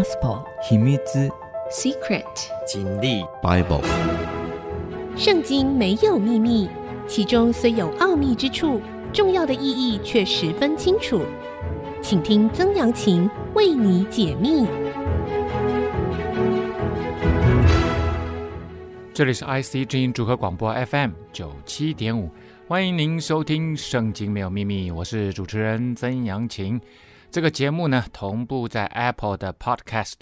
Gospel 秘密 Secret 真理 Bible 圣经没有秘密，其中虽有奥秘之处，重要的意义却十分清楚。请听曾阳晴为你解密。这里是 IC 之音组合广播 FM 九七点五，欢迎您收听《圣经没有秘密》，我是主持人曾阳晴。这个节目呢，同步在 Apple 的 Podcast、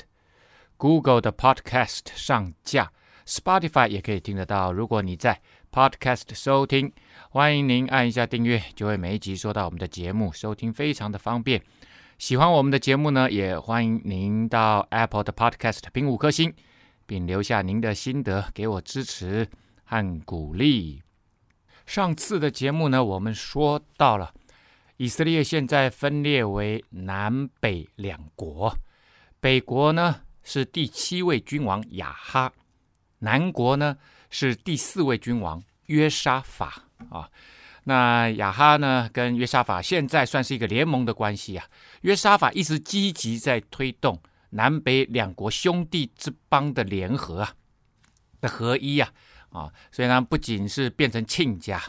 Google 的 Podcast 上架，Spotify 也可以听得到。如果你在 Podcast 收听，欢迎您按一下订阅，就会每一集收到我们的节目，收听非常的方便。喜欢我们的节目呢，也欢迎您到 Apple 的 Podcast 评五颗星，并留下您的心得，给我支持和鼓励。上次的节目呢，我们说到了。以色列现在分裂为南北两国，北国呢是第七位君王亚哈，南国呢是第四位君王约沙法啊。那亚哈呢跟约沙法现在算是一个联盟的关系啊。约沙法一直积极在推动南北两国兄弟之邦的联合啊的合一啊啊，所以呢不仅是变成亲家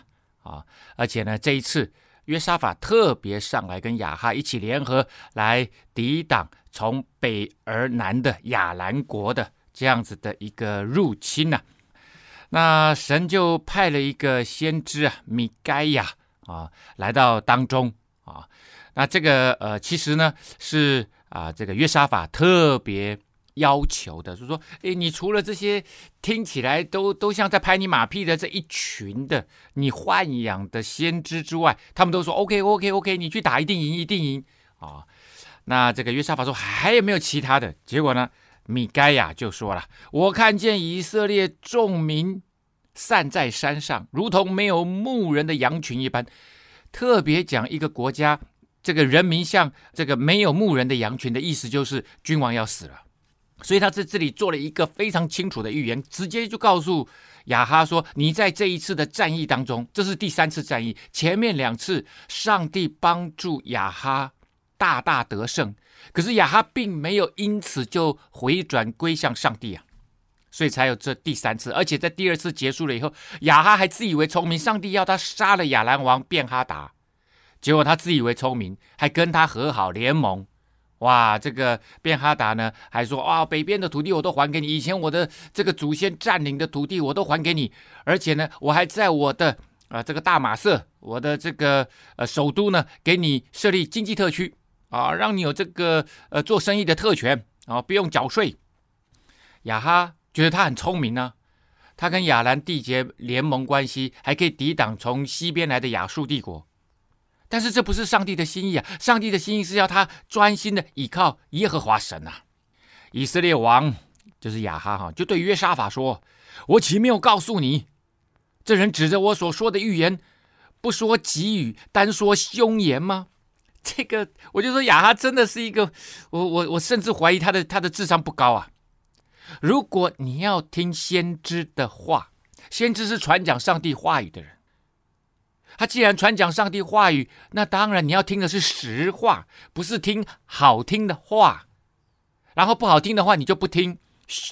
啊，而且呢这一次。约沙法特别上来跟亚哈一起联合来抵挡从北而南的亚兰国的这样子的一个入侵呐、那神就派了一个先知啊，米该亚啊来到当中啊，那这个呃其实呢是啊这个约沙法特别。要求的，就是说，诶，你除了这些听起来都都像在拍你马屁的这一群的你豢养的先知之外，他们都说 OK OK OK，你去打一定赢一定赢啊、那这个约沙法说还有没有其他的？结果呢，米该亚就说了：我看见以色列众民散在山上，如同没有牧人的羊群一般。特别讲一个国家，这个人民像这个没有牧人的羊群的意思，就是君王要死了。所以他在这里做了一个非常清楚的预言，直接就告诉亚哈说：“你在这一次的战役当中，这是第三次战役，前面两次上帝帮助亚哈大大得胜，可是亚哈并没有因此就回转归向上帝啊，所以才有这第三次。而且在第二次结束了以后，亚哈还自以为聪明，上帝要他杀了亚兰王便哈达，结果他自以为聪明，还跟他和好联盟。”哇，这个便哈达呢，还说啊，北边的土地我都还给你，以前我的这个祖先占领的土地我都还给你，而且呢，我还在我的啊、这个大马色，我的这个呃首都呢，给你设立经济特区啊，让你有这个呃做生意的特权啊，不用缴税。亚哈觉得他很聪明呢、他跟亚兰缔结联盟关系，还可以抵挡从西边来的亚述帝国。但是这不是上帝的心意啊！上帝的心意是要他专心的倚靠耶和华神呐、啊。以色列王就是亚哈哈，就对约沙法说：“我岂没有告诉你，这人指着我所说的预言，不说吉语，单说凶言吗？”这个我就说亚哈真的是一个，我我我甚至怀疑他的他的智商不高啊！如果你要听先知的话，先知是传讲上帝话语的人。他既然传讲上帝话语，那当然你要听的是实话，不是听好听的话。然后不好听的话你就不听，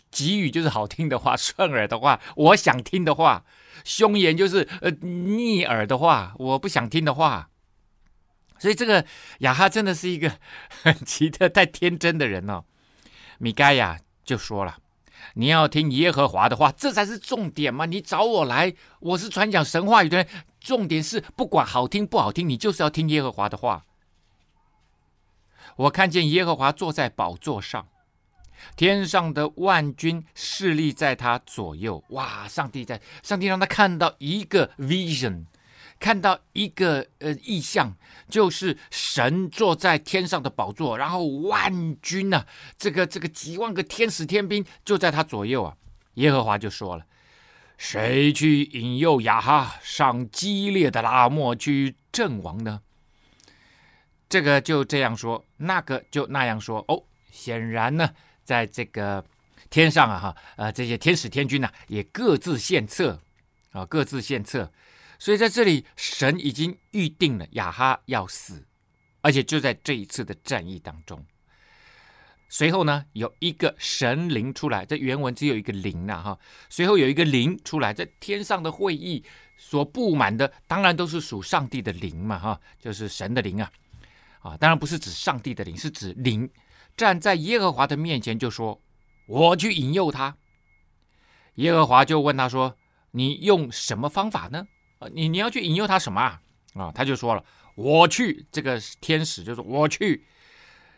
吉语就是好听的话、顺耳的话，我想听的话；凶言就是呃逆耳的话，我不想听的话。所以这个亚哈真的是一个很奇特、太天真的人哦。米该亚就说了。你要听耶和华的话，这才是重点嘛！你找我来，我是传讲神话语的人，重点是不管好听不好听，你就是要听耶和华的话。我看见耶和华坐在宝座上，天上的万军侍立在他左右。哇！上帝在，上帝让他看到一个 vision。看到一个呃异象，就是神坐在天上的宝座，然后万军呐、啊，这个这个几万个天使天兵就在他左右啊。耶和华就说了：“谁去引诱亚哈上激烈的拉莫去阵亡呢？”这个就这样说，那个就那样说。哦，显然呢，在这个天上啊，哈，呃，这些天使天军呐、啊，也各自献策啊，各自献策。所以在这里，神已经预定了亚哈要死，而且就在这一次的战役当中。随后呢，有一个神灵出来，这原文只有一个灵呐哈。随后有一个灵出来，在天上的会议所布满的，当然都是属上帝的灵嘛哈，就是神的灵啊啊，当然不是指上帝的灵，是指灵站在耶和华的面前，就说：“我去引诱他。”耶和华就问他说：“你用什么方法呢？啊，你你要去引诱他什么啊？”啊，他就说了：“我去。”这个天使就说：“我去，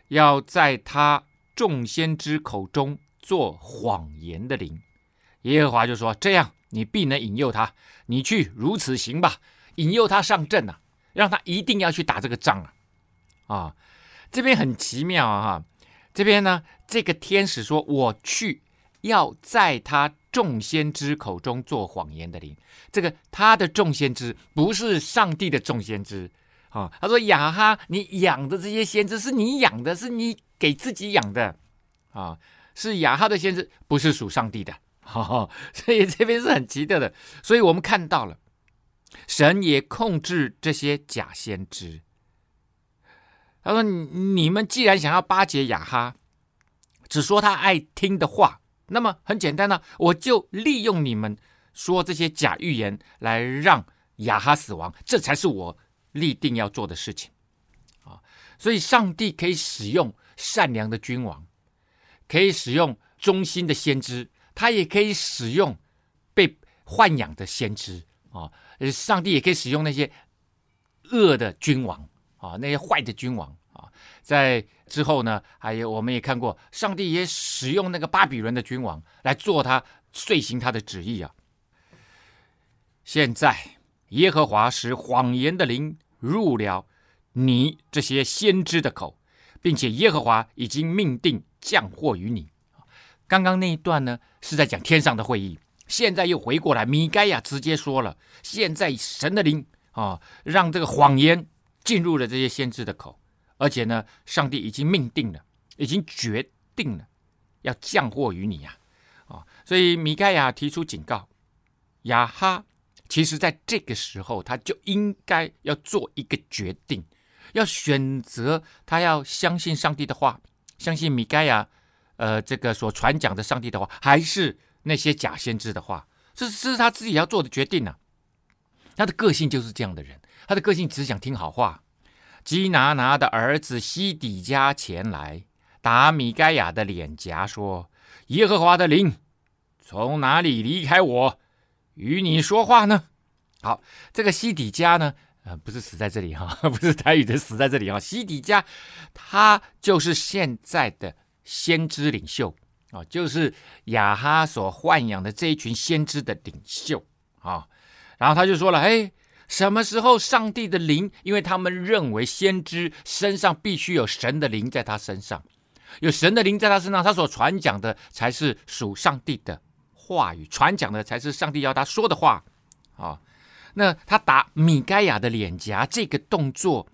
要在他。”众先知口中做谎言的灵，耶和华就说：“这样，你必能引诱他。你去如此行吧，引诱他上阵啊，让他一定要去打这个仗啊！啊，这边很奇妙啊！哈，这边呢，这个天使说：‘我去，要在他众先知口中做谎言的灵。’这个他的众先知不是上帝的众先知啊。他说：‘雅哈，你养的这些先知是你养的，是你。’给自己养的，啊，是雅哈的先知，不是属上帝的，哈、哦，所以这边是很奇特的。所以我们看到了，神也控制这些假先知。他说：“你们既然想要巴结雅哈，只说他爱听的话，那么很简单呢、我就利用你们说这些假预言，来让亚哈死亡，这才是我立定要做的事情。”啊，所以上帝可以使用。善良的君王可以使用忠心的先知，他也可以使用被豢养的先知啊。上帝也可以使用那些恶的君王啊，那些坏的君王。在之后呢，还有我们也看过，上帝也使用那个巴比伦的君王来做他遂行他的旨意啊。现在耶和华使谎言的灵入了你这些先知的口。并且耶和华已经命定降祸于你。刚刚那一段呢，是在讲天上的会议，现在又回过来，米该亚直接说了：现在神的灵啊，让这个谎言进入了这些先知的口，而且呢，上帝已经命定了，已经决定了要降祸于你呀！啊，所以米盖亚提出警告，亚哈其实在这个时候他就应该要做一个决定。要选择他要相信上帝的话，相信米盖亚，呃，这个所传讲的上帝的话，还是那些假先知的话，这是这是他自己要做的决定呢、啊。他的个性就是这样的人，他的个性只想听好话。基拿拿的儿子西底家前来打米该亚的脸颊，说：“耶和华的灵从哪里离开我，与你说话呢？”好，这个西底家呢？呃，不是死在这里哈，不是台语的死在这里哈。西底家，他就是现在的先知领袖啊，就是亚哈所豢养的这一群先知的领袖啊。然后他就说了，哎，什么时候上帝的灵？因为他们认为先知身上必须有神的灵在他身上，有神的灵在他身上，他所传讲的才是属上帝的话语，传讲的才是上帝要他说的话啊。那他打米该亚的脸颊这个动作，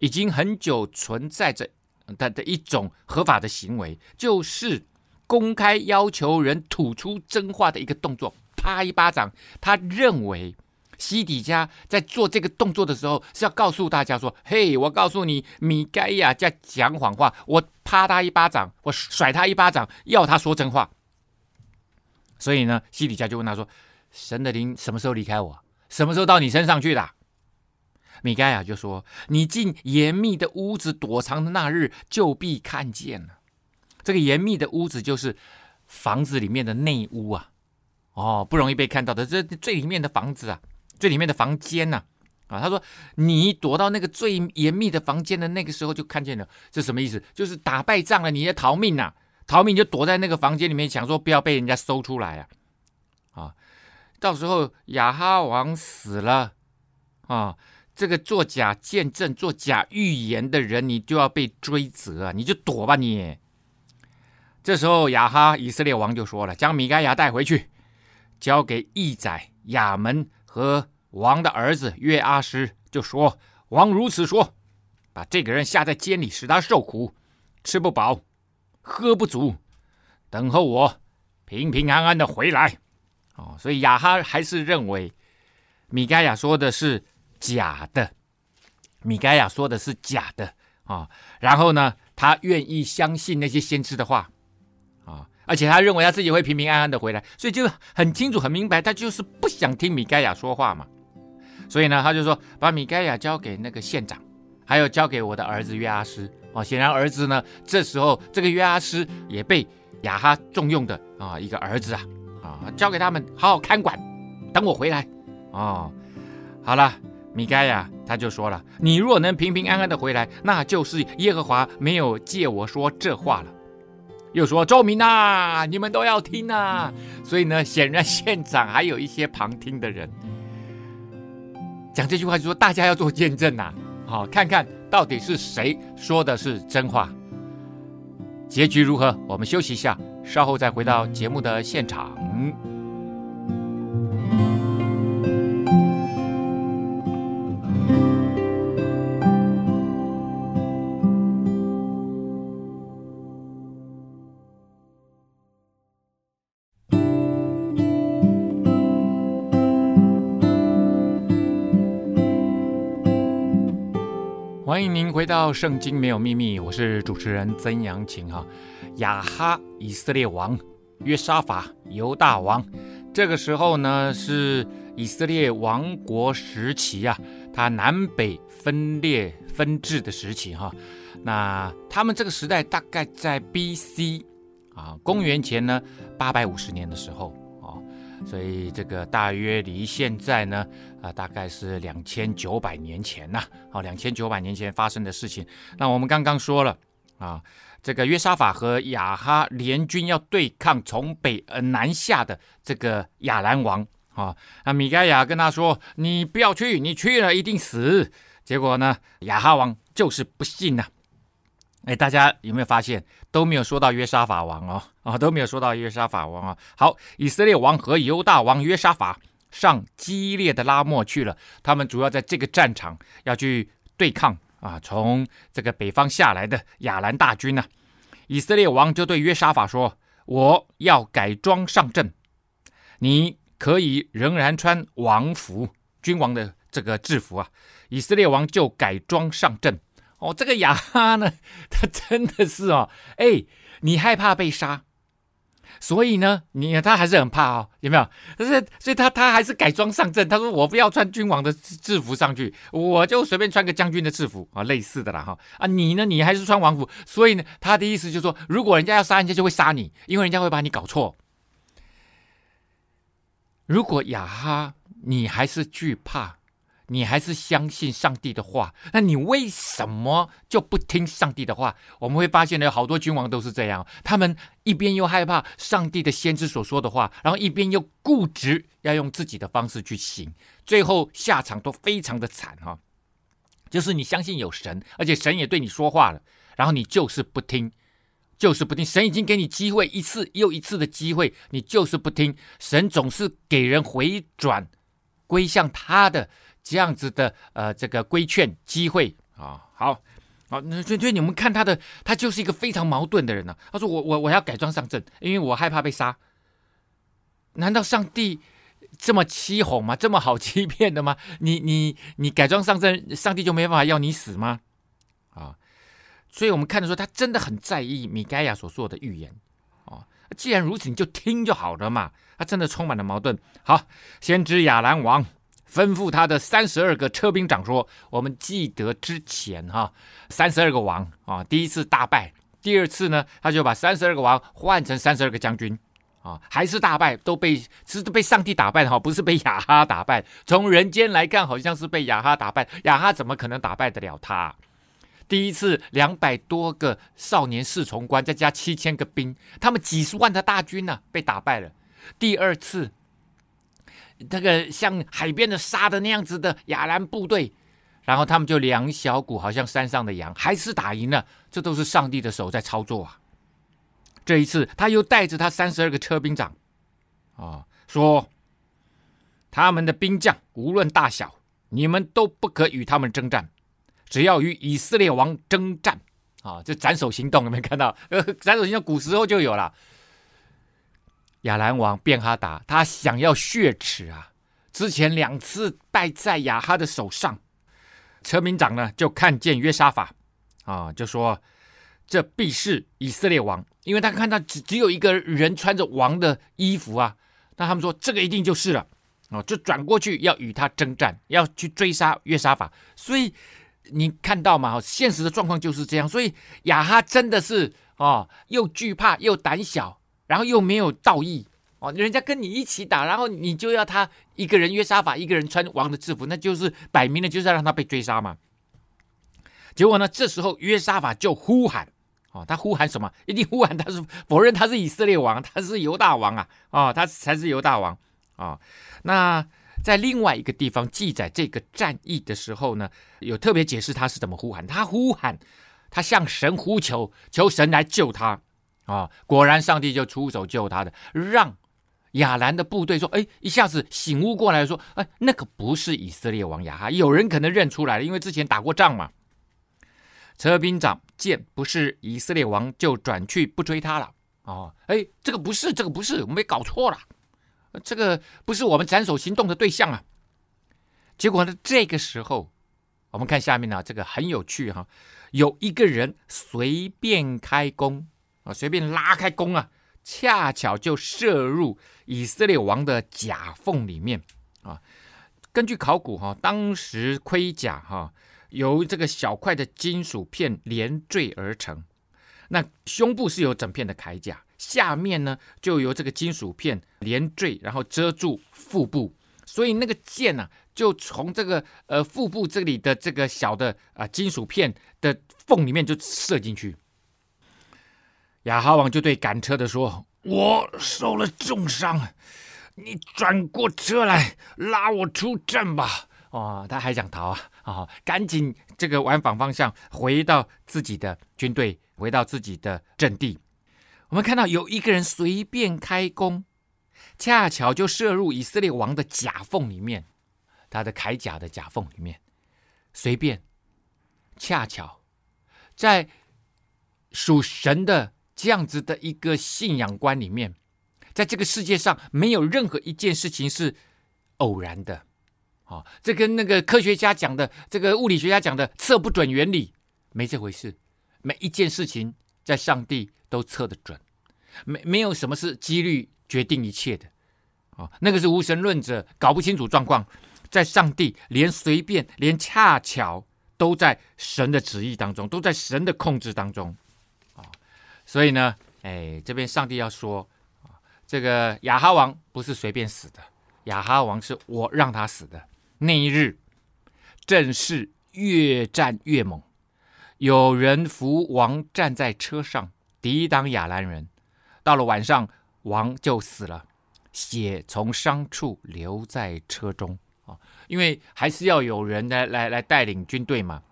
已经很久存在着他的一种合法的行为，就是公开要求人吐出真话的一个动作，啪一巴掌。他认为西底家在做这个动作的时候，是要告诉大家说：“嘿，我告诉你，米该亚在讲谎话，我啪他一巴掌，我甩他一巴掌，要他说真话。”所以呢，西底家就问他说：“神的灵什么时候离开我？”什么时候到你身上去的？米该亚就说：“你进严密的屋子躲藏的那日，就必看见了。这个严密的屋子就是房子里面的内屋啊，哦，不容易被看到的，这最里面的房子啊，最里面的房间呐，啊，他说你躲到那个最严密的房间的那个时候就看见了，这什么意思？就是打败仗了，你要逃命呐，逃命就躲在那个房间里面，想说不要被人家搜出来啊，啊。”到时候亚哈王死了，啊，这个做假见证、做假预言的人，你就要被追责啊！你就躲吧你。这时候亚哈以色列王就说了：“将米该亚带回去，交给义宰亚门和王的儿子约阿施，就说王如此说，把这个人下在监里，使他受苦，吃不饱，喝不足，等候我平平安安的回来。”哦，所以亚哈还是认为米该亚说的是假的，米该亚说的是假的啊。然后呢，他愿意相信那些先知的话，而且他认为他自己会平平安安的回来，所以就很清楚、很明白，他就是不想听米该亚说话嘛。所以呢，他就说把米该亚交给那个县长，还有交给我的儿子约阿施。哦，显然儿子呢，这时候这个约阿施也被亚哈重用的啊，一个儿子啊，啊，交给他们好好看管，等我回来。哦，好了。米该亚他就说了：“你若能平平安安的回来，那就是耶和华没有借我说这话了。”又说：“周明呐，你们都要听啊！”所以呢，显然现场还有一些旁听的人讲这句话，就说大家要做见证呐，好，看看到底是谁说的是真话。结局如何？我们休息一下，稍后再回到节目的现场。欢迎您回到《圣经没有秘密》，我是主持人曾阳晴哈。亚哈以色列王，约沙法犹大王，这个时候呢是以色列王国时期啊，它南北分裂分治的时期哈。那他们这个时代大概在 B.C. 啊，公元前呢八百五十年的时候。所以这个大约离现在呢，啊、大概是两千九百年前呐，好，两千九百年前发生的事情。那我们刚刚说了啊，这个约沙法和亚哈联军要对抗从北而南下的这个亚兰王啊。那米该亚跟他说：“你不要去，你去了一定死。”结果呢，亚哈王就是不信呐、哎，大家有没有发现都没有说到约沙法王哦？啊，都没有说到约沙法王啊。好，以色列王和犹大王约沙法上激烈的拉末去了。他们主要在这个战场要去对抗啊，从这个北方下来的亚兰大军呢、以色列王就对约沙法说：“我要改装上阵，你可以仍然穿王服，君王的这个制服啊。”以色列王就改装上阵。哦，这个雅哈呢，他真的是哦，哎，你害怕被杀，所以呢，你他还是很怕哦，有没有？但是，所以他他还是改装上阵。他说：“我不要穿君王的制服上去，我就随便穿个将军的制服啊，类似的啦哈。啊，你呢，你还是穿王服。所以呢，他的意思就是说，如果人家要杀人家，就会杀你，因为人家会把你搞错。如果雅哈，你还是惧怕。”你还是相信上帝的话，那你为什么就不听上帝的话？我们会发现呢，好多君王都是这样，他们一边又害怕上帝的先知所说的话，然后一边又固执要用自己的方式去行，最后下场都非常的惨哈。就是你相信有神，而且神也对你说话了，然后你就是不听，就是不听。神已经给你机会一次又一次的机会，你就是不听。神总是给人回转，归向他的。这样子的呃，这个规劝机会啊，好，好，那所以所以你们看他的，他就是一个非常矛盾的人呢、他说我我我要改装上阵，因为我害怕被杀。难道上帝这么欺哄吗？这么好欺骗的吗？你你你改装上阵，上帝就没办法要你死吗？啊，所以我们看得出他真的很在意米该亚所说的预言啊。既然如此，你就听就好了嘛。他真的充满了矛盾。好，先知亚兰王。吩咐他的三十二个车兵长说：“我们记得之前哈，三十二个王啊，第一次大败，第二次呢，他就把三十二个王换成三十二个将军啊，还是大败，都被是被上帝打败哈，不是被亚哈打败。从人间来看，好像是被亚哈打败，亚哈怎么可能打败得了他？第一次两百多个少年侍从官，再加七千个兵，他们几十万的大军呢、被打败了。第二次。”这个像海边的沙的那样子的亚兰部队，然后他们就两小股，好像山上的羊，还是打赢了。这都是上帝的手在操作啊！这一次，他又带着他三十二个车兵长，啊，说他们的兵将无论大小，你们都不可与他们征战，只要与以色列王征战啊！这斩首行动有没有看到？呃，斩首行动古时候就有了。亚兰王便哈达，他想要血耻啊！之前两次败在亚哈的手上，车兵长呢就看见约沙法啊，就说：“这必是以色列王，因为他看到只只有一个人穿着王的衣服啊，那他们说这个一定就是了，哦，就转过去要与他征战，要去追杀约沙法。所以你看到嘛，现实的状况就是这样。所以亚哈真的是哦，又惧怕又胆小，然后又没有道义哦，人家跟你一起打，然后你就要他一个人约沙法，一个人穿王的制服，那就是摆明了就是要让他被追杀嘛。结果呢？这时候约沙法就呼喊，哦，他呼喊什么？一定呼喊他是否认他是以色列王，他是犹大王啊，哦，他才是犹大王啊，哦。那在另外一个地方记载这个战役的时候呢，有特别解释他是怎么呼喊。他呼喊，他向神呼求，求神来救他啊，果然上帝就出手救他的，让亚兰的部队说：“哎，一下子醒悟过来说，哎，那可不是以色列王亚哈，有人可能认出来了，因为之前打过仗嘛。”车兵长见不是以色列王，就转去不追他了。哦，哎，这个不是，这个不是，我们搞错了，这个不是我们斩首行动的对象啊。结果呢，这个时候，我们看下面呢，这个很有趣哈，有一个人随便开弓啊，随便拉开弓啊，恰巧就射入以色列王的甲缝里面啊。根据考古哈，当时盔甲哈。由这个小块的金属片连缀而成，那胸部是有整片的铠甲，下面呢就由这个金属片连缀，然后遮住腹部，所以那个箭呢、啊、就从这个呃腹部这里的这个小的啊、金属片的缝里面就射进去。亚哈王就对赶车的说：“我受了重伤，你转过车来拉我出阵吧。”哦，他还想逃啊！啊、赶紧这个往反方向回到自己的军队，回到自己的阵地。我们看到有一个人随便开弓，恰巧就射入以色列王的甲缝里面，他的铠甲的甲缝里面，随便，恰巧，在属神的这样子的一个信仰观里面，在这个世界上没有任何一件事情是偶然的。哦，这跟那个科学家讲的，这个物理学家讲的测不准原理没这回事。每一件事情在上帝都测得准，没没有什么是几率决定一切的。哦，那个是无神论者搞不清楚状况，在上帝连随便连恰巧都在神的旨意当中，都在神的控制当中。所以呢，哎，这边上帝要说，这个亚哈王不是随便死的，亚哈王是我让他死的。那一日，正是越战越猛，有人扶王站在车上抵挡亚兰人。到了晚上，王就死了，血从伤处流在车中啊！因为还是要有人来来来带领军队嘛，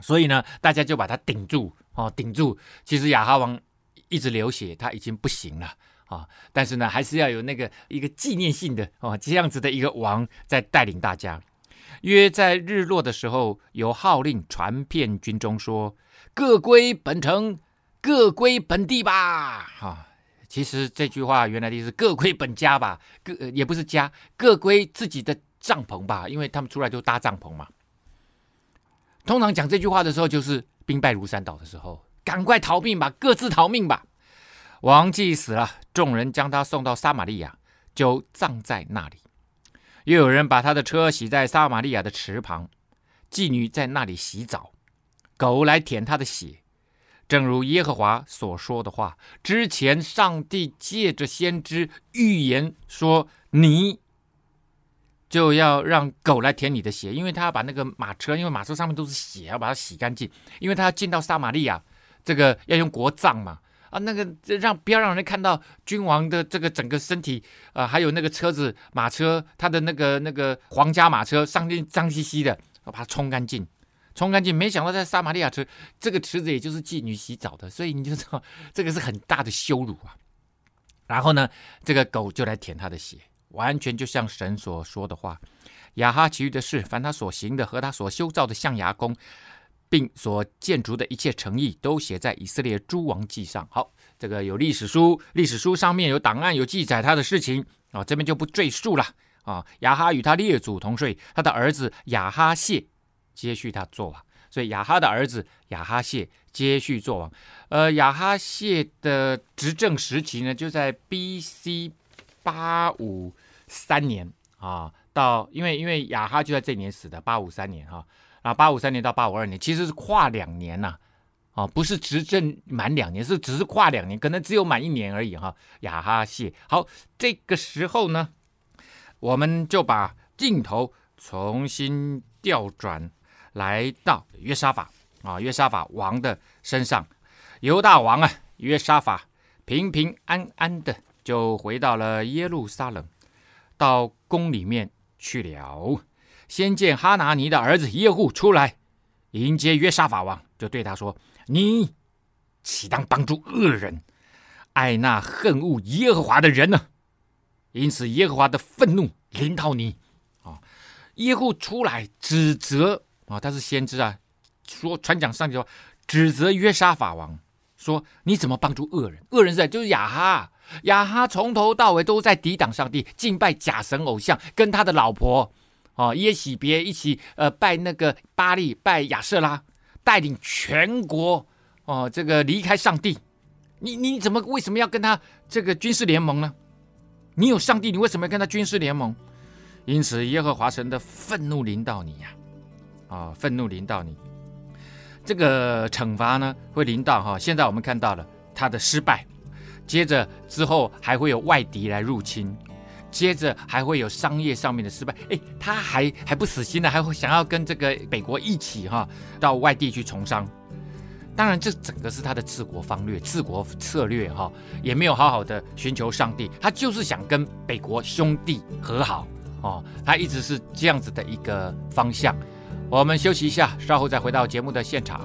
所以呢，大家就把他顶住哦，顶住。其实亚哈王一直流血，他已经不行了。啊，但是呢，还是要有那个一个纪念性的哦，这样子的一个王在带领大家。约在日落的时候，有号令传遍军中说：“各归本城，各归本地吧。”哈，其实这句话原来的意思各归本家吧，各也不是家，各归自己的帐篷吧，因为他们出来就搭帐篷嘛。通常讲这句话的时候，就是兵败如山倒的时候，赶快逃命吧，各自逃命吧。王既死了，众人将他送到撒玛利亚，就葬在那里。又有人把他的车洗在撒玛利亚的池旁，妓女在那里洗澡，狗来舔他的血，正如耶和华所说的话。之前上帝借着先知预言说，你就要让狗来舔你的血，因为他要把那个马车，因为马车上面都是血，要把它洗干净，因为他要进到撒玛利亚，这个要用国葬嘛。啊，那个让不要让人看到君王的这个整个身体啊，还有那个车子马车，他的那个那个皇家马车上面脏兮兮的，要把它冲干净，冲干净。没想到在撒玛利亚池，这个池子也就是妓女洗澡的，所以你就知道 这个是很大的羞辱啊。然后呢，这个狗就来舔他的血，完全就像神所说的话。亚哈其余的事，凡他所行的和他所修造的象牙宫。并所建筑的一切诚意，都写在以色列诸王记上。好，这个有历史书，历史书上面有档案，有记载他的事情啊，这边就不赘述了啊。亚哈与他列祖同睡，他的儿子亚哈谢接续他做啊。所以亚哈的儿子亚哈谢接续做王。呃，亚哈谢的执政时期呢，就在 B.C. 八五三年啊，到因为因为亚哈就在这年死的，八五三年哈啊，八五三年到八五二年，其实是跨两年呐，啊，不是执政满两年，是只是跨两年，可能只有满一年而已哈。亚哈谢，好，这个时候呢，我们就把镜头重新调转。来到约沙法啊，约沙法王的身上，犹大王啊，约沙法平平安安的就回到了耶路撒冷，到宫里面去了。先见哈拿尼的儿子耶户出来迎接约沙法王，就对他说：“你岂当帮助恶人，爱那恨恶耶和华的人呢？因此耶和华的愤怒临到你啊！”耶户出来指责。啊、他是先知啊，说传讲上帝说，指责约沙法王说：“你怎么帮助恶人？恶人在？就是亚哈。亚哈从头到尾都在抵挡上帝，敬拜假神偶像，跟他的老婆哦耶洗别一起呃拜那个巴力，拜亚舍拉，带领全国哦这个离开上帝。你你怎么为什么要跟他这个军事联盟呢？你有上帝，你为什么要跟他军事联盟？因此耶和华神的愤怒临到你呀、啊。”啊！愤怒临到你，这个惩罚呢会临到哈。现在我们看到了他的失败，接着之后还会有外敌来入侵，接着还会有商业上面的失败。哎，他还还不死心呢，还会想要跟这个北国一起哈到外地去从商。当然，这整个是他的治国方略、治国策略哈，也没有好好的寻求上帝，他就是想跟北国兄弟和好哦，他一直是这样子的一个方向。我们休息一下，稍后再回到节目的现场。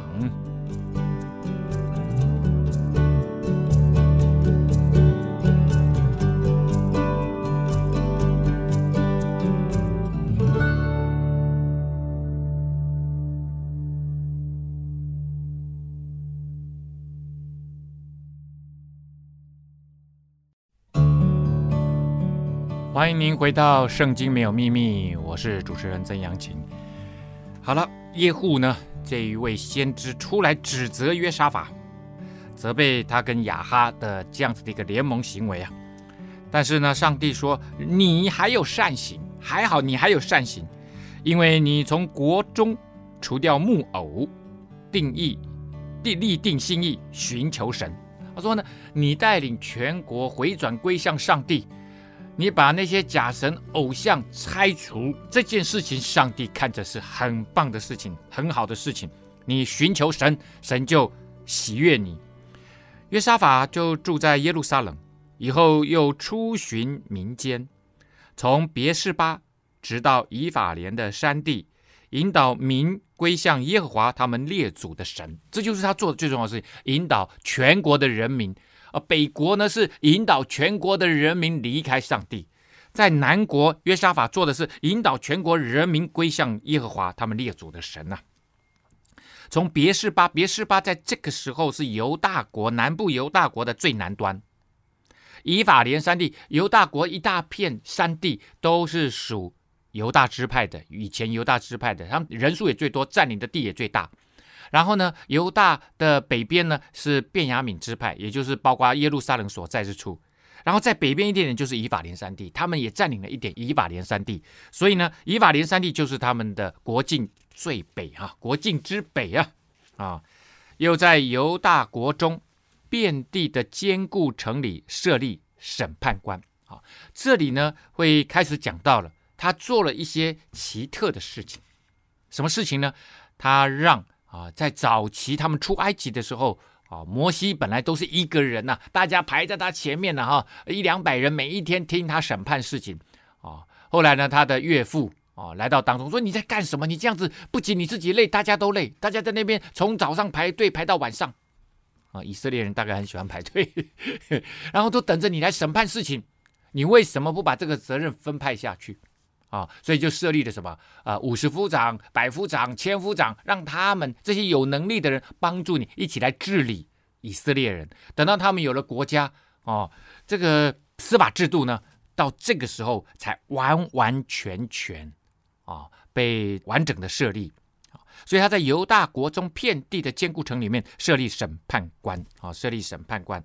欢迎您回到《圣经没有秘密》，我是主持人曾阳晴。好了，耶户呢，这一位先知出来指责约沙法，责备他跟亚哈的这样子的一个联盟行为啊。但是呢，上帝说你还有善行，还好你还有善行，因为你从国中除掉木偶，定义立立定心意寻求神。他说呢，你带领全国回转归向上帝。你把那些假神偶像拆除这件事情，上帝看着是很棒的事情，很好的事情。你寻求神，神就喜悦你。约沙法就住在耶路撒冷，以后又出巡民间，从别是巴直到以法莲的山地，引导民归向耶和华他们列祖的神。这就是他做的最重要的事情，引导全国的人民。而北国呢，是引导全国的人民离开上帝，在南国约沙法做的是引导全国人民归向耶和华他们列祖的神呐、从别是巴，别是巴在这个时候是犹大国南部犹大国的最南端，以法莲山地，犹大国一大片山地都是属犹大支派的，以前犹大支派的，他们人数也最多，占领的地也最大。然后呢，犹大的北边呢是便雅悯支派，也就是包括耶路撒冷所在之处。然后在北边一点点就是以法莲山地，他们也占领了一点以法莲山地。所以呢，以法莲山地就是他们的国境最北、啊，国境之北啊啊！又在犹大国中遍地的坚固城里设立审判官啊。这里呢会开始讲到了，他做了一些奇特的事情。什么事情呢？他让啊，在早期他们出埃及的时候，啊，摩西本来都是一个人呐、大家排在他前面呢，哈，一两百人每一天听他审判事情，啊，后来呢，他的岳父啊来到当中说：“你在干什么？你这样子不仅你自己累，大家都累，大家在那边从早上排队排到晚上，啊，以色列人大概很喜欢排队，然后都等着你来审判事情，你为什么不把这个责任分派下去？”啊，所以就设立了什么啊，五十夫长、百夫长、千夫长，让他们这些有能力的人帮助你一起来治理以色列人。等到他们有了国家，哦，这个司法制度呢，到这个时候才完完全全啊被完整的设立。所以他在犹大国中遍地的坚固城里面设立审判官啊，设立审判官。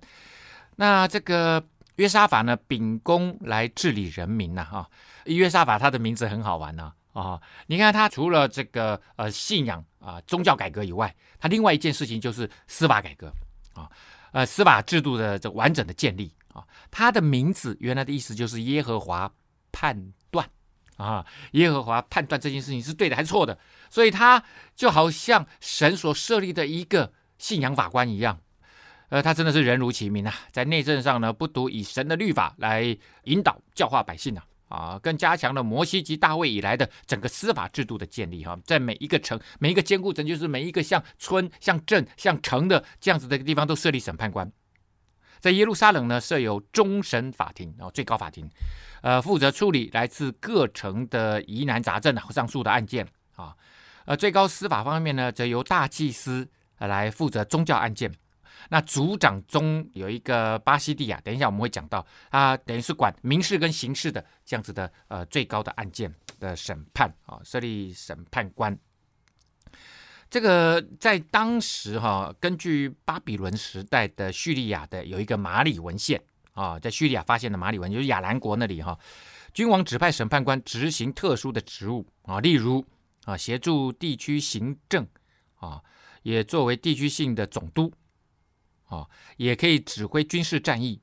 那这个约沙法呢，秉公来治理人民呐，哈。约沙法他的名字很好玩呐，啊，你看他除了这个呃信仰啊宗教改革以外，他另外一件事情就是司法改革啊，呃司法制度的这完整的建立啊。他的名字原来的意思就是耶和华判断啊，耶和华判断这件事情是对的还是错的，所以他就好像神所设立的一个信仰法官一样。呃，他真的是人如其名啊，在内政上呢，不独以神的律法来引导教化百姓啊，啊，更加强了摩西及大卫以来的整个司法制度的建立哈，在每一个城、每一个坚固城，就是每一个像村、像镇、像城的这样子的地方，都设立审判官。在耶路撒冷呢，设有终审法庭然啊，最高法庭，呃，负责处理来自各城的疑难杂症啊、上诉的案件啊。呃，最高司法方面呢，则由大祭司来负责宗教案件。那组长中有一个巴西第亚，等一下我们会讲到，啊等于是管民事跟刑事的这样子的呃最高的案件的审判啊，设立审判官。这个在当时哈，根据巴比伦时代的叙利亚的有一个马里文献啊，在叙利亚发现的马里文，就是亚兰国那里哈，君王指派审判官执行特殊的职务啊，例如啊协助地区行政啊，也作为地区性的总督。啊，也可以指挥军事战役，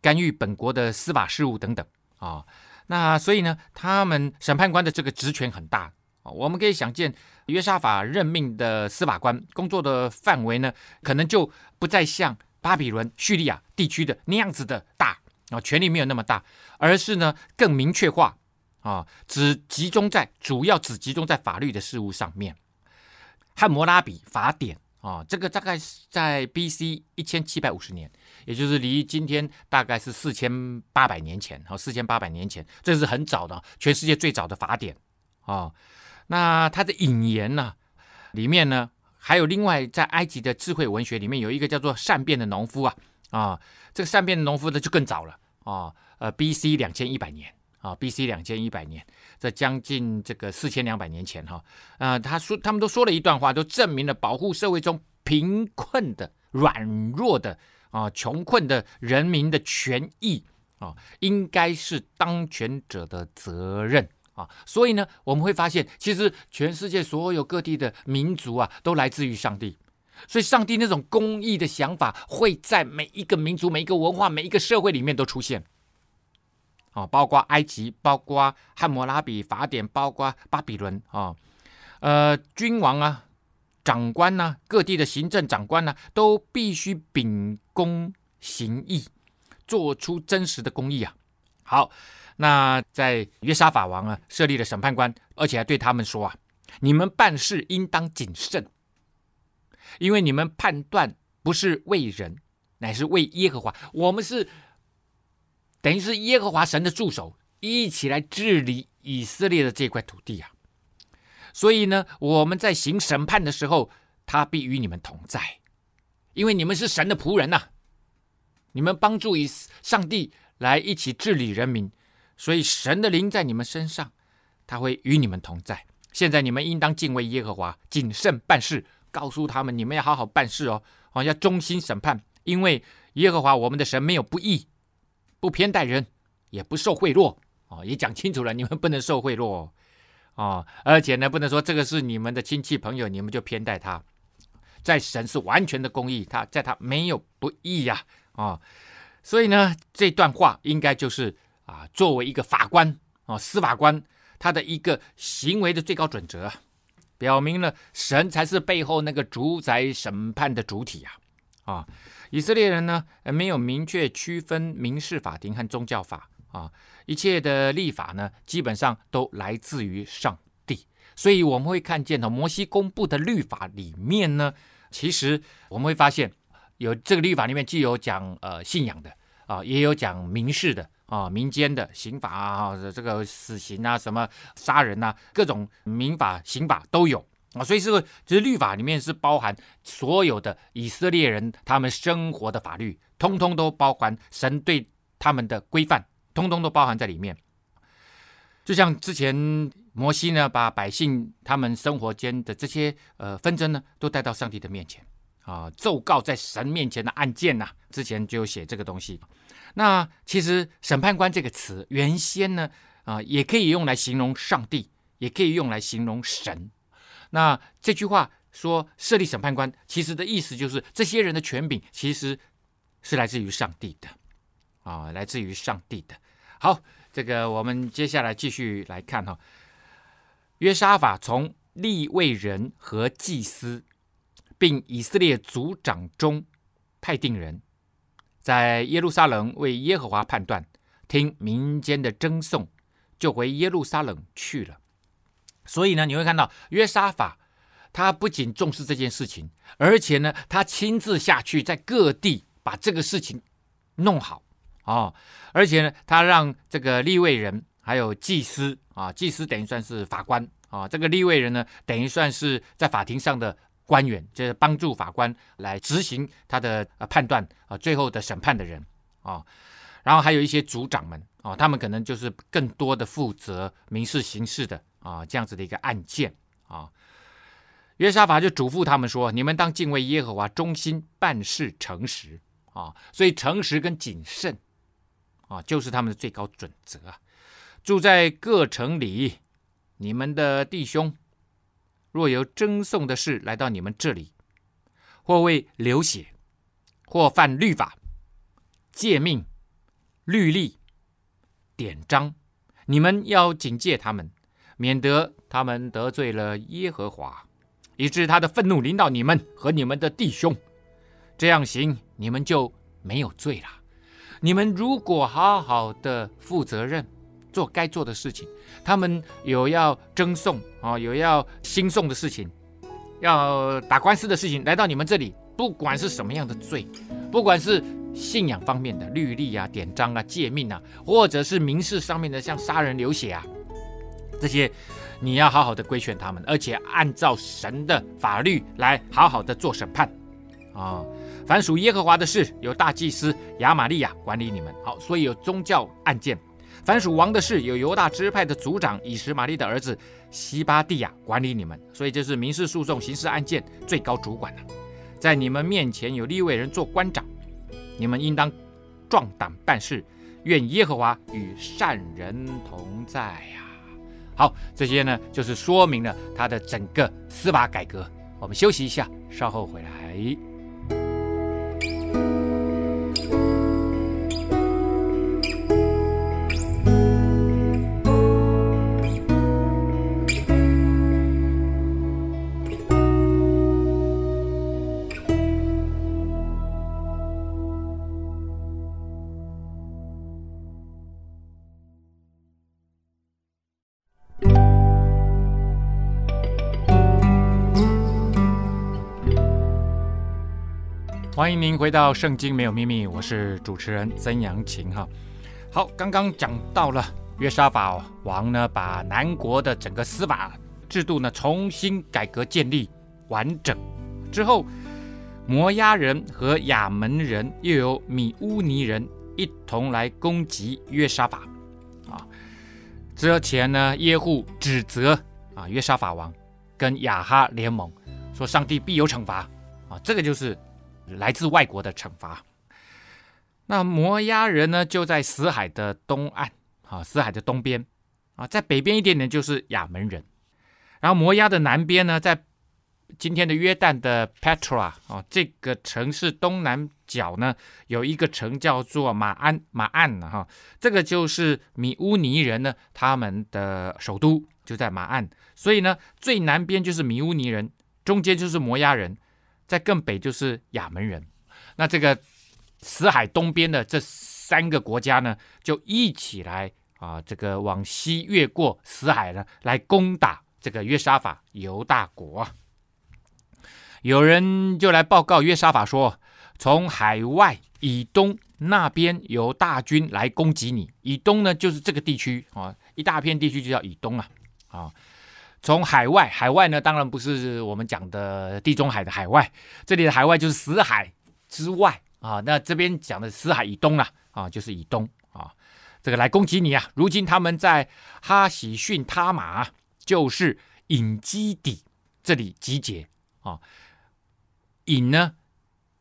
干预本国的司法事务等等啊。那所以呢，他们审判官的这个职权很大啊。我们可以想见，约沙法任命的司法官工作的范围呢，可能就不再像巴比伦、叙利亚地区的那样子的大啊，权力没有那么大，而是呢更明确化啊，只集中在主要只集中在法律的事务上面。汉谟拉比法典。啊、哦，这个大概是在 B.C. 一千七百五十年，也就是离今天大概是四千八百年前。好、哦，四千八百年前，这是很早的，全世界最早的法典。哦，那它的引言呢，里面呢还有另外在埃及的智慧文学里面有一个叫做善变的农夫啊啊、这个善变的农夫呢就更早了啊、哦，呃 B.C. 两千一百年。啊，B.C. 两千一百年，在将近这个四千两百年前，哈，啊，他说，他们都说了一段话，都证明了保护社会中贫困的、软弱的、啊穷困的人民的权益啊，应该是当权者的责任啊。所以呢，我们会发现，其实全世界所有各地的民族啊，都来自于上帝，所以上帝那种公义的想法，会在每一个民族、每一个文化、每一个社会里面都出现。啊，包括埃及，包括汉谟拉比法典，包括巴比伦啊，呃，君王啊，长官呐、啊，各地的行政长官呐、啊，都必须秉公行义，做出真实的公义啊。好，那在约沙法王啊，设立了审判官，而且还对他们说啊，你们办事应当谨慎，因为你们判断不是为人，乃是为耶和华。我们是。等于是耶和华神的助手，一起来治理以色列的这块土地啊。所以呢，我们在行审判的时候，他必与你们同在，因为你们是神的仆人呐、你们帮助以上帝来一起治理人民，所以神的灵在你们身上，他会与你们同在。现在你们应当敬畏耶和华，谨慎办事。告诉他们，你们要好好办事哦，哦，要忠心审判，因为耶和华我们的神没有不义。不偏待人，也不受贿赂哦，也讲清楚了，你们不能受贿赂哦，而且呢，不能说这个是你们的亲戚朋友，你们就偏待他。在神是完全的公义，他在他没有不义呀，哦，所以呢，这段话应该就是啊，作为一个法官哦，司法官他的一个行为的最高准则，表明了神才是背后那个主宰审判的主体呀，啊。以色列人呢，呃没有明确区分民事法庭和宗教法啊，一切的立法呢，基本上都来自于上帝。所以我们会看见呢，摩西公布的律法里面呢，其实我们会发现，有这个律法里面既有讲呃信仰的啊，也有讲民事的啊，民间的刑法啊，这个死刑啊，什么杀人啊，各种民法刑法都有。啊，所以这个其实律法里面是包含所有的以色列人他们生活的法律，通通都包含神对他们的规范，通通都包含在里面。就像之前摩西呢，把百姓他们生活间的这些呃纷争呢，都带到上帝的面前啊，奏告在神面前的案件呐、之前就写这个东西。那其实审判官这个词原先呢，啊，也可以用来形容上帝，也可以用来形容神。那这句话说设立审判官，其实的意思就是这些人的权柄其实是来自于上帝的，啊，来自于上帝的。好，这个我们接下来继续来看哈。约沙法从立位人和祭司，并以色列族长中派定人，在耶路撒冷为耶和华判断，听民间的争讼，就回耶路撒冷去了。所以呢，你会看到约沙法，他不仅重视这件事情，而且呢，他亲自下去在各地把这个事情弄好啊、哦，而且呢，他让这个立位人。还有祭司啊，祭司等于算是法官啊，这个立位人呢，等于算是在法庭上的官员，就是帮助法官来执行他的呃判断啊，最后的审判的人啊。然后还有一些族长们啊，他们可能就是更多的负责民事、刑事的啊这样子的一个案件啊。约沙法就嘱咐他们说：“你们当敬畏耶和华，忠心办事，诚实啊。”所以诚实跟谨慎啊，就是他们的最高准则啊。住在各城里，你们的弟兄若有争讼的事来到你们这里，或为流血，或犯律法、诫命、律例、典章，你们要警戒他们，免得他们得罪了耶和华，以致他的愤怒临到你们和你们的弟兄。这样行，你们就没有罪了。你们如果好好的负责任。做该做的事情，他们有要争讼啊，有要兴讼的事情，要打官司的事情，来到你们这里，不管是什么样的罪，不管是信仰方面的律例啊、典章啊、诫命啊，或者是民事上面的，像杀人流血啊，这些你要好好的规劝他们，而且按照神的法律来好好的做审判啊。凡属耶和华的事，由大祭司亚玛利亚管理你们。好，所以有宗教案件。凡属王的事，由犹大支派的族长以实玛利的儿子西巴蒂亚管理你们，所以这是民事诉讼、刑事案件最高主管了。在你们面前有立位人做官长，你们应当壮胆办事，愿耶和华与善人同在呀。好，这些呢就是说明了他的整个司法改革。我们休息一下，稍后回来。欢迎您回到《圣经没有秘密》，我是主持人曾阳晴哈。好，刚刚讲到了约沙法王呢，把南国的整个司法制度呢重新改革建立完整之后，摩押人和亚扪人又有米乌尼人一同来攻击约沙法啊。之前呢，耶户指责啊约沙法王跟亚哈联盟，说上帝必有惩罚啊，这个就是。来自外国的惩罚。那摩押人呢，就在死海的东岸，啊，死海的东边，啊，在北边一点点就是亚门人。然后摩押的南边呢，在今天的约旦的 Petra 啊，这个城市东南角呢，有一个城叫做马安，马岸哈，这个就是米乌尼人呢，他们的首都就在马岸。所以呢，最南边就是米乌尼人，中间就是摩押人。在更北就是亚门人，那这个死海东边的这三个国家呢，就一起来啊，这个往西越过死海呢，来攻打这个约沙法犹大国。有人就来报告约沙法说，从海外以东那边有大军来攻击你。以东呢，就是这个地区啊，一大片地区就叫以东啊，啊。从海外，海外呢，当然不是我们讲的地中海的海外，这里的海外就是死海之外啊。那这边讲的死海以东啊，啊，就是以东啊，这个来攻击你啊。如今他们在哈喜逊他玛就是隐基底这里集结啊。隐呢，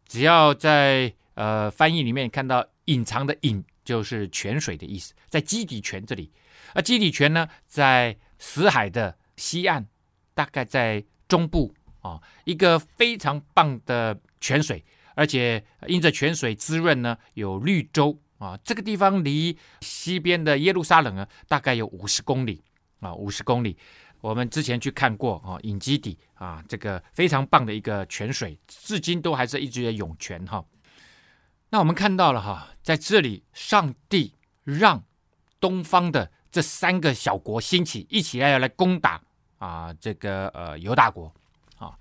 只要在呃翻译里面看到隐藏的隐，就是泉水的意思，在基底泉这里。而基底泉呢，在死海的西岸，大概在中部啊，一个非常棒的泉水，而且因着泉水滋润呢，有绿洲啊。这个地方离西边的耶路撒冷呢，大概有五十公里啊，五十公里。我们之前去看过啊，隐基底啊，这个非常棒的一个泉水，至今都还是一直的涌泉哈。那我们看到了哈，在这里，上帝让东方的这三个小国兴起，一起来要来攻打啊，这个呃犹大国啊。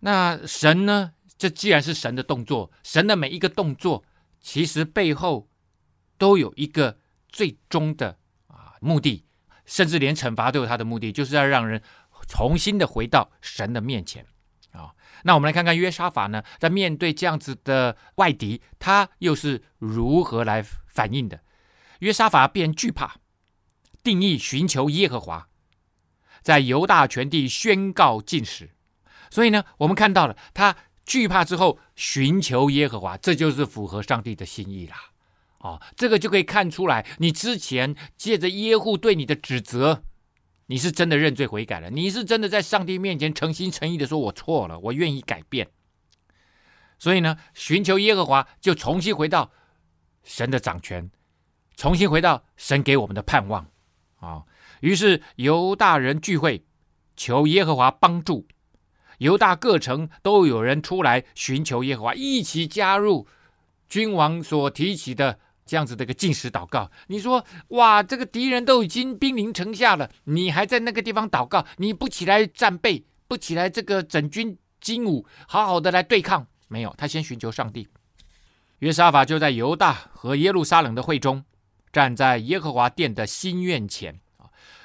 那神呢？这既然是神的动作，神的每一个动作，其实背后都有一个最终的啊目的，甚至连惩罚都有他的目的，就是要让人重新的回到神的面前啊。那我们来看看约沙法呢，在面对这样子的外敌，他又是如何来反应的？约沙法便惧怕，定义寻求耶和华，在犹大全地宣告禁食。所以呢，我们看到了他惧怕之后寻求耶和华，这就是符合上帝的心意啦。哦，这个就可以看出来，你之前借着耶户对你的指责。你是真的认罪悔改了，你是真的在上帝面前诚心诚意的说：“我错了，我愿意改变。”所以呢，寻求耶和华就重新回到神的掌权，重新回到神给我们的盼望啊。于是犹大人聚会，求耶和华帮助。犹大各城都有人出来寻求耶和华，一起加入君王所提起的。这样子的一个禁食祷告，你说哇，这个敌人都已经兵临城下了，你还在那个地方祷告？你不起来战备，不起来这个整军精武，好好的来对抗？没有，他先寻求上帝。约沙法就在犹大和耶路撒冷的会中，站在耶和华殿的新院前。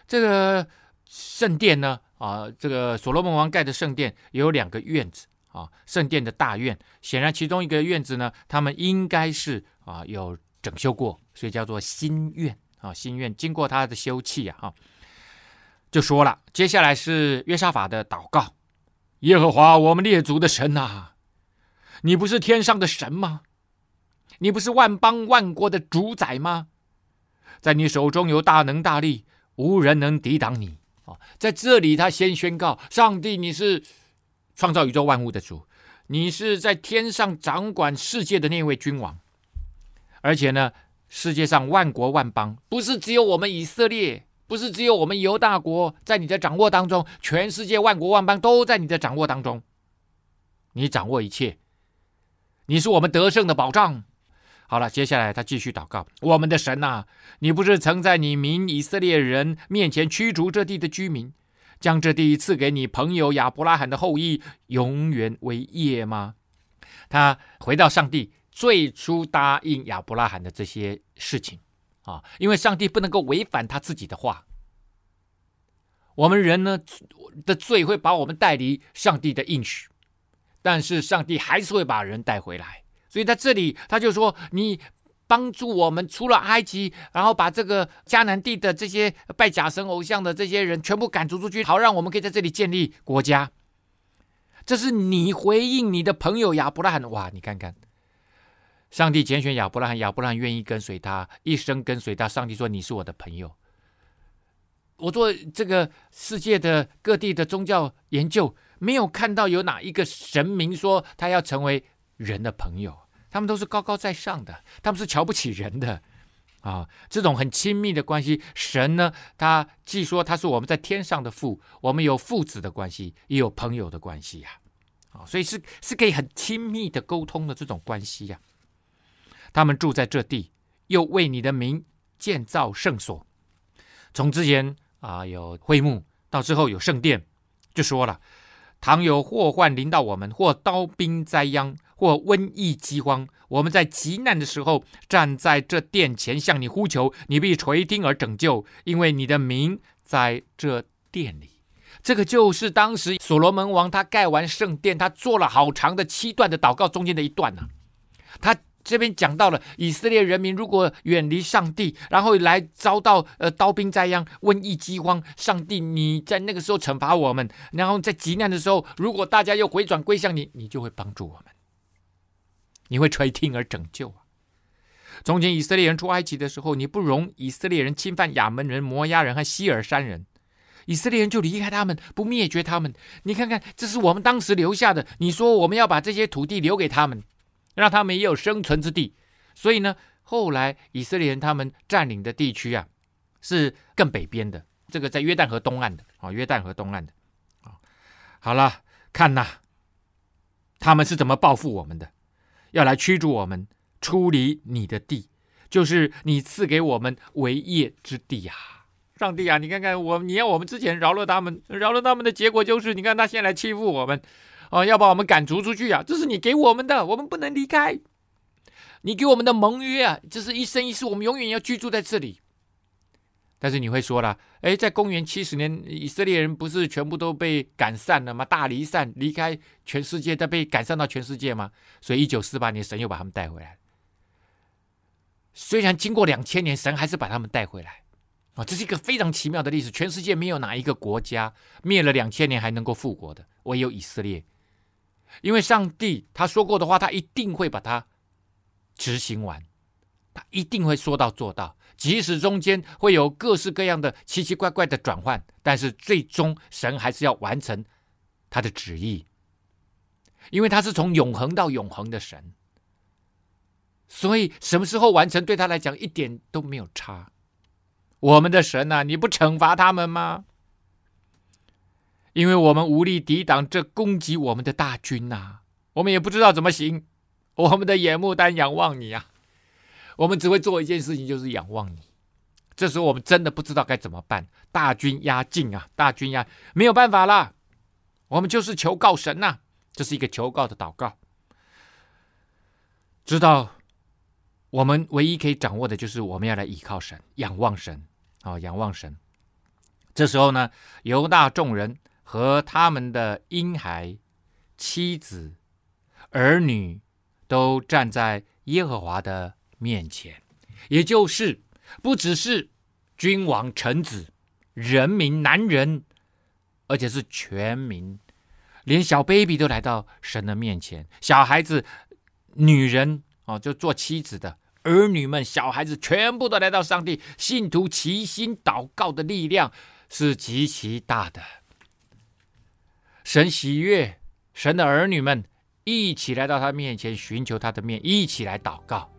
这个圣殿呢啊，这个所罗门王盖的圣殿有两个院子啊，圣殿的大院，显然其中一个院子呢，他们应该是啊有。整修过，所以叫做新院啊。新院经过他的修葺啊，哈，就说了，接下来是约沙法的祷告：耶和华，我们列祖的神呐，你不是天上的神吗？你不是万邦万国的主宰吗？在你手中有大能大力，无人能抵挡你啊。在这里，他先宣告：上帝，你是创造宇宙万物的主，你是在天上掌管世界的那位君王。而且呢，世界上万国万邦，不是只有我们以色列，不是只有我们犹大国在你的掌握当中，全世界万国万邦都在你的掌握当中。你掌握一切，你是我们得胜的保障。好了，接下来他继续祷告：我们的神呐，你不是曾在你民以色列人面前驱逐这地的居民，将这地赐给你朋友亚伯拉罕的后裔，永远为业吗？他回到上帝。最初答应亚伯拉罕的这些事情啊，因为上帝不能够违反他自己的话。我们人呢的罪会把我们带离上帝的应许，但是上帝还是会把人带回来。所以在这里他就说：“你帮助我们出了埃及，然后把这个迦南地的这些拜假神偶像的这些人全部赶逐出去，好让我们可以在这里建立国家。”这是你回应你的朋友亚伯拉罕。哇，你看看。上帝拣选亚伯拉罕，亚伯拉罕愿意跟随他，一生跟随他。上帝说：“你是我的朋友。”我做这个世界的各地的宗教研究，没有看到有哪一个神明说他要成为人的朋友。他们都是高高在上的，他们是瞧不起人的啊。这种很亲密的关系，神呢，他既说他是我们在天上的父，我们有父子的关系，也有朋友的关系呀。啊，所以是是可以很亲密的沟通的这种关系呀。他们住在这地，又为你的名建造圣所。从之前啊有会幕，到之后有圣殿，就说了：倘有祸患临到我们，或刀兵灾殃，或瘟疫饥荒，我们在极难的时候站在这殿前向你呼求，你必垂听而拯救，因为你的名在这殿里。这个就是当时所罗门王他盖完圣殿，他做了好长的七段的祷告中间的一段呢、他这边讲到了以色列人民如果远离上帝，然后来遭到呃刀兵灾殃、瘟疫、饥荒，上帝你在那个时候惩罚我们，然后在极难的时候，如果大家又回转归向你，你就会帮助我们，你会垂听而拯救啊！从前以色列人出埃及的时候，你不容以色列人侵犯亚门人、摩押人和西尔山人，以色列人就离开他们，不灭绝他们。你看看，这是我们当时留下的。你说我们要把这些土地留给他们。让他们也有生存之地，所以呢，后来以色列人他们占领的地区啊，是更北边的，这个在约旦河东岸的啊，约旦河东岸的啊。好了，看呐，他们是怎么报复我们的？要来驱逐我们出离你的地，就是你赐给我们为业之地啊，上帝啊，你看看我，你要我们之前饶了他们，饶了他们的结果就是，你看他现在来欺负我们。啊，要把我们赶逐出去啊！这是你给我们的，我们不能离开。你给我们的盟约啊，这是一生一世，我们永远要居住在这里。但是你会说了，哎，在公元七十年，以色列人不是全部都被赶散了吗？大离散，离开全世界，再被赶散到全世界吗？所以一九四八年，神又把他们带回来。虽然经过两千年，神还是把他们带回来。啊，这是一个非常奇妙的历史。全世界没有哪一个国家灭了两千年还能够复国的，唯有以色列。因为上帝他说过的话，他一定会把它执行完，一定会说到做到。即使中间会有各式各样的奇奇怪怪的转换，但是最终神还是要完成他的旨意，因为他是从永恒到永恒的神，所以什么时候完成对他来讲一点都没有差。我们的神呐、你不惩罚他们吗？因为我们无力抵挡这攻击我们的大军呐、我们也不知道怎么行。我们的眼目单仰望你啊，我们只会做一件事情，就是仰望你。这时候我们真的不知道该怎么办。大军压境啊，大军压，没有办法了。我们就是求告神呐、这是一个求告的祷告。知道我们唯一可以掌握的就是我们要来依靠神，仰望神啊、哦，仰望神。这时候呢，犹大众人。和他们的婴孩、妻子、儿女都站在耶和华的面前，也就是不只是君王、臣子、人民、男人，而且是全民，连小 baby 都来到神的面前。小孩子、女人哦，就做妻子的儿女们、小孩子，全部都来到上帝。信徒齐心祷告的力量是极其大的。神喜悦，神的儿女们一起来到他面前，寻求他的面，一起来祷告。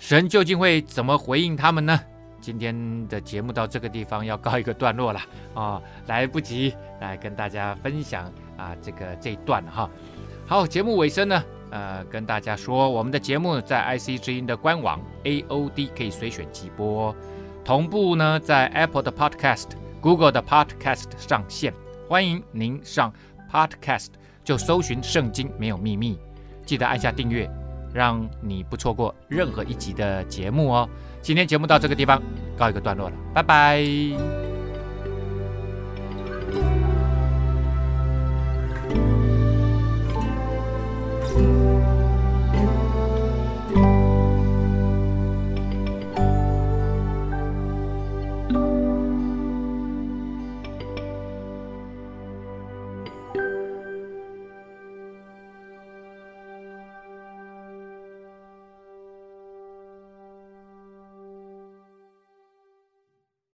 神究竟会怎么回应他们呢？今天的节目到这个地方要告一个段落了啊、来不及来跟大家分享啊，这个这一段哈。好，节目尾声呢，呃，跟大家说，我们的节目在 IC 之音的官网 AOD 可以随选即播，同步呢在 Apple 的 Podcast、Google 的 Podcast 上线。欢迎您上 Podcast，就搜寻“圣经没有秘密”，记得按下订阅，让你不错过任何一集的节目哦。今天节目到这个地方告一个段落了，拜拜。